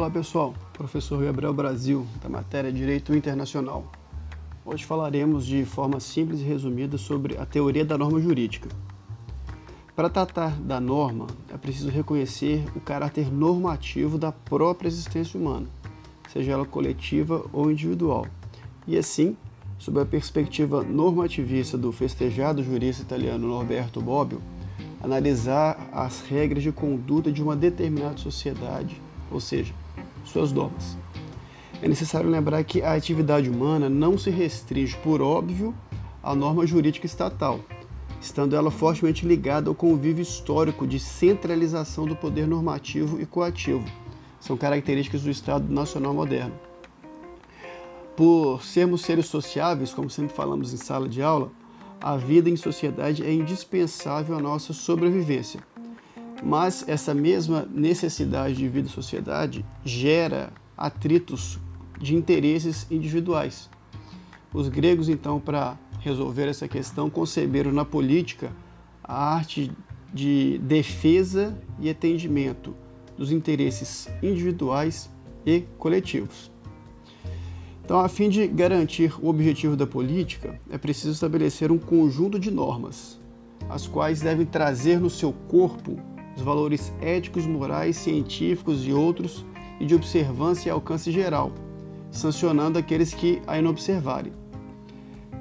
Olá pessoal, professor Gabriel Brasil, da matéria Direito Internacional. Hoje falaremos de forma simples e resumida sobre a teoria da norma jurídica. Para tratar da norma, é preciso reconhecer o caráter normativo da própria existência humana, seja ela coletiva ou individual, e assim, sob a perspectiva normativista do festejado jurista italiano Norberto Bobbio, analisar as regras de conduta de uma determinada sociedade, ou seja, suas normas. É necessário lembrar que a atividade humana não se restringe, por óbvio, à norma jurídica estatal, estando ela fortemente ligada ao convívio histórico de centralização do poder normativo e coativo. São características do Estado Nacional moderno. Por sermos seres sociáveis, como sempre falamos em sala de aula, a vida em sociedade é indispensável à nossa sobrevivência. Mas essa mesma necessidade de vida em sociedade gera atritos de interesses individuais. Os gregos, então, para resolver essa questão, conceberam na política a arte de defesa e atendimento dos interesses individuais e coletivos. Então, a fim de garantir o objetivo da política, é preciso estabelecer um conjunto de normas, as quais devem trazer no seu corpo os valores éticos, morais, científicos e outros e de observância e alcance geral, sancionando aqueles que a inobservarem.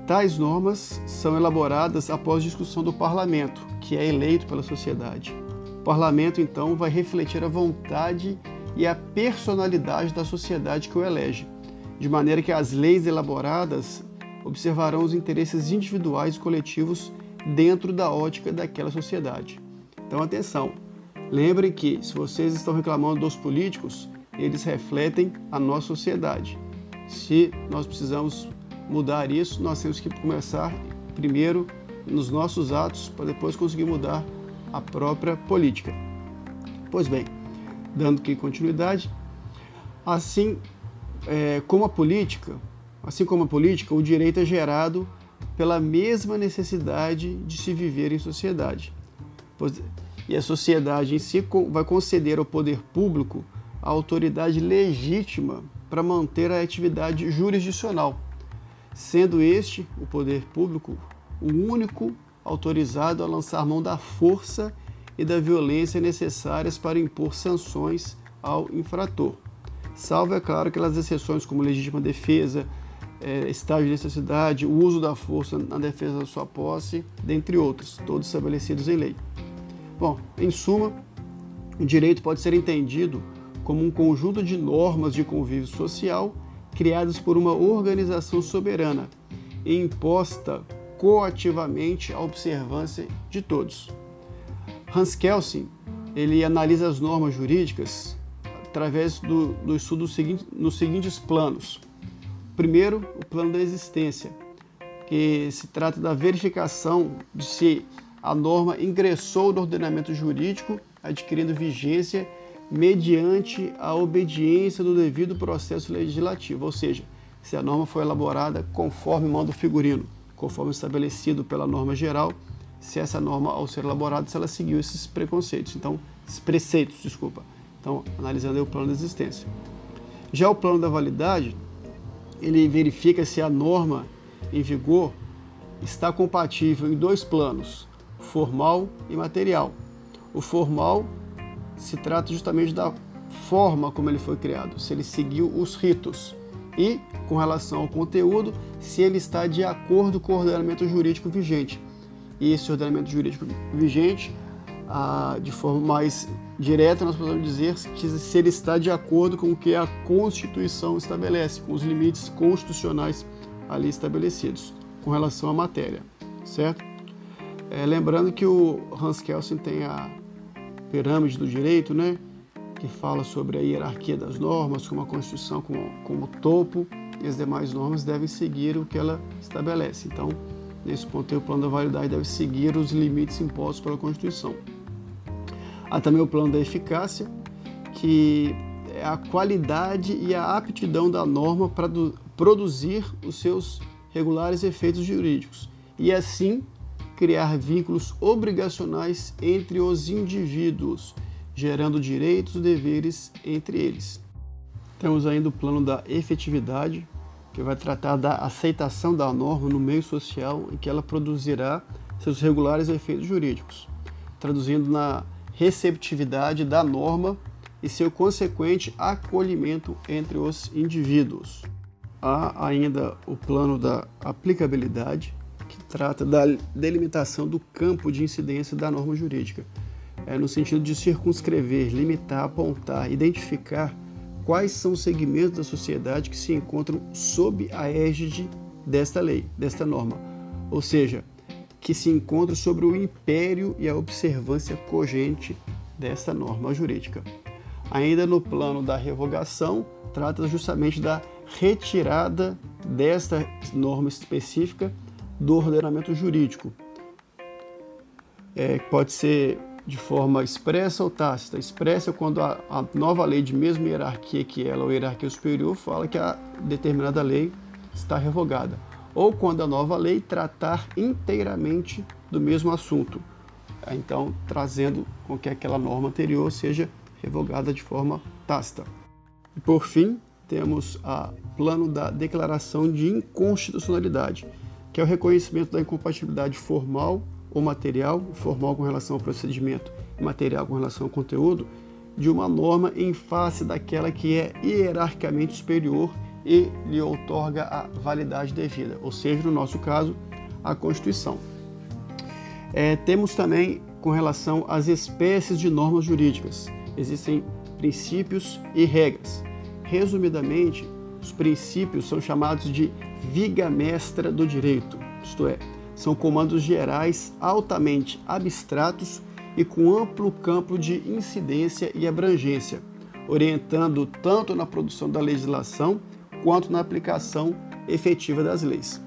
Tais normas são elaboradas após discussão do parlamento, que é eleito pela sociedade. O parlamento, então, vai refletir a vontade e a personalidade da sociedade que o elege de maneira que as leis elaboradas observarão os interesses individuais e coletivos dentro da ótica daquela sociedade. Então, atenção! Lembrem que, se vocês estão reclamando dos políticos, eles refletem a nossa sociedade. Se nós precisamos mudar isso, nós temos que começar primeiro nos nossos atos para depois conseguir mudar a própria política. Pois bem, dando que continuidade, assim é, como a política, assim como a política, o direito é gerado pela mesma necessidade de se viver em sociedade. E a sociedade em si vai conceder ao poder público a autoridade legítima para manter a atividade jurisdicional, sendo este, o poder público, o único autorizado a lançar mão da força e da violência necessárias para impor sanções ao infrator salvo, é claro, aquelas exceções como legítima defesa, é, estágio de necessidade, o uso da força na defesa da sua posse, dentre outros, todos estabelecidos em lei. Bom, em suma, o direito pode ser entendido como um conjunto de normas de convívio social criadas por uma organização soberana e imposta coativamente à observância de todos. Hans Kelsen ele analisa as normas jurídicas através do, do estudo seguinte, nos seguintes planos. Primeiro, o plano da existência, que se trata da verificação de se a norma ingressou no ordenamento jurídico, adquirindo vigência mediante a obediência do devido processo legislativo, ou seja, se a norma foi elaborada conforme manda o figurino, conforme estabelecido pela norma geral, se essa norma, ao ser elaborada, se ela seguiu esses preconceitos, então, esses preceitos, desculpa. Então, analisando o plano de existência. Já o plano da validade, ele verifica se a norma em vigor está compatível em dois planos, formal e material. O formal se trata justamente da forma como ele foi criado, se ele seguiu os ritos. E, com relação ao conteúdo, se ele está de acordo com o ordenamento jurídico vigente. E esse ordenamento jurídico vigente ah, de forma mais direta, nós podemos dizer se ele está de acordo com o que a Constituição estabelece, com os limites constitucionais ali estabelecidos com relação à matéria, certo? É, lembrando que o Hans Kelsen tem a pirâmide do direito, né? Que fala sobre a hierarquia das normas, como a Constituição como, como topo, e as demais normas devem seguir o que ela estabelece. Então, nesse ponto, o plano da validade deve seguir os limites impostos pela Constituição. Há também o plano da eficácia, que é a qualidade e a aptidão da norma para produzir os seus regulares efeitos jurídicos e assim criar vínculos obrigacionais entre os indivíduos, gerando direitos e deveres entre eles. Temos ainda o plano da efetividade, que vai tratar da aceitação da norma no meio social em que ela produzirá seus regulares efeitos jurídicos, traduzindo na receptividade da norma e seu consequente acolhimento entre os indivíduos. Há ainda o plano da aplicabilidade, trata da delimitação do campo de incidência da norma jurídica, é, no sentido de circunscrever, limitar, apontar, identificar quais são os segmentos da sociedade que se encontram sob a égide desta lei, desta norma, ou seja, que se encontram sobre o império e a observância cogente desta norma jurídica. Ainda no plano da revogação, trata justamente da retirada desta norma específica do ordenamento jurídico. É, pode ser de forma expressa ou tácita. Expressa quando a, a, nova lei de mesma hierarquia que ela, ou hierarquia superior, fala que a determinada lei está revogada. Ou quando a nova lei tratar inteiramente do mesmo assunto. Então, trazendo com que aquela norma anterior seja revogada de forma tácita. E por fim, temos o plano da declaração de inconstitucionalidade, que é o reconhecimento da incompatibilidade formal ou material, formal com relação ao procedimento material com relação ao conteúdo, de uma norma em face daquela que é hierarquicamente superior e lhe outorga a validade devida, ou seja, no nosso caso, a Constituição. É, temos também com relação às espécies de normas jurídicas. Existem princípios e regras. Resumidamente, os princípios são chamados de viga mestra do direito, isto é, são comandos gerais altamente abstratos e com amplo campo de incidência e abrangência, orientando tanto na produção da legislação quanto na aplicação efetiva das leis.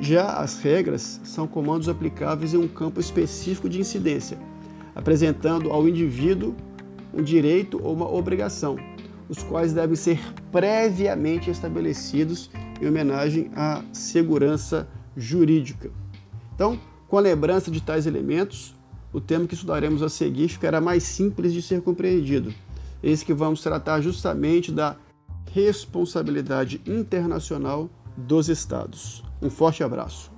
Já as regras são comandos aplicáveis em um campo específico de incidência, apresentando ao indivíduo um direito ou uma obrigação, os quais devem ser previamente estabelecidos em homenagem à segurança jurídica. Então, com a lembrança de tais elementos, o tema que estudaremos a seguir ficará mais simples de ser compreendido. Eis que vamos tratar justamente da responsabilidade internacional dos Estados. Um forte abraço.